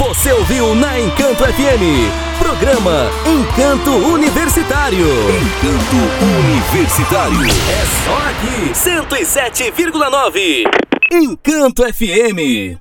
Você ouviu na Encanto FM. Programa Encanto Universitário. Encanto Universitário. É só aqui. 107,9. Encanto FM.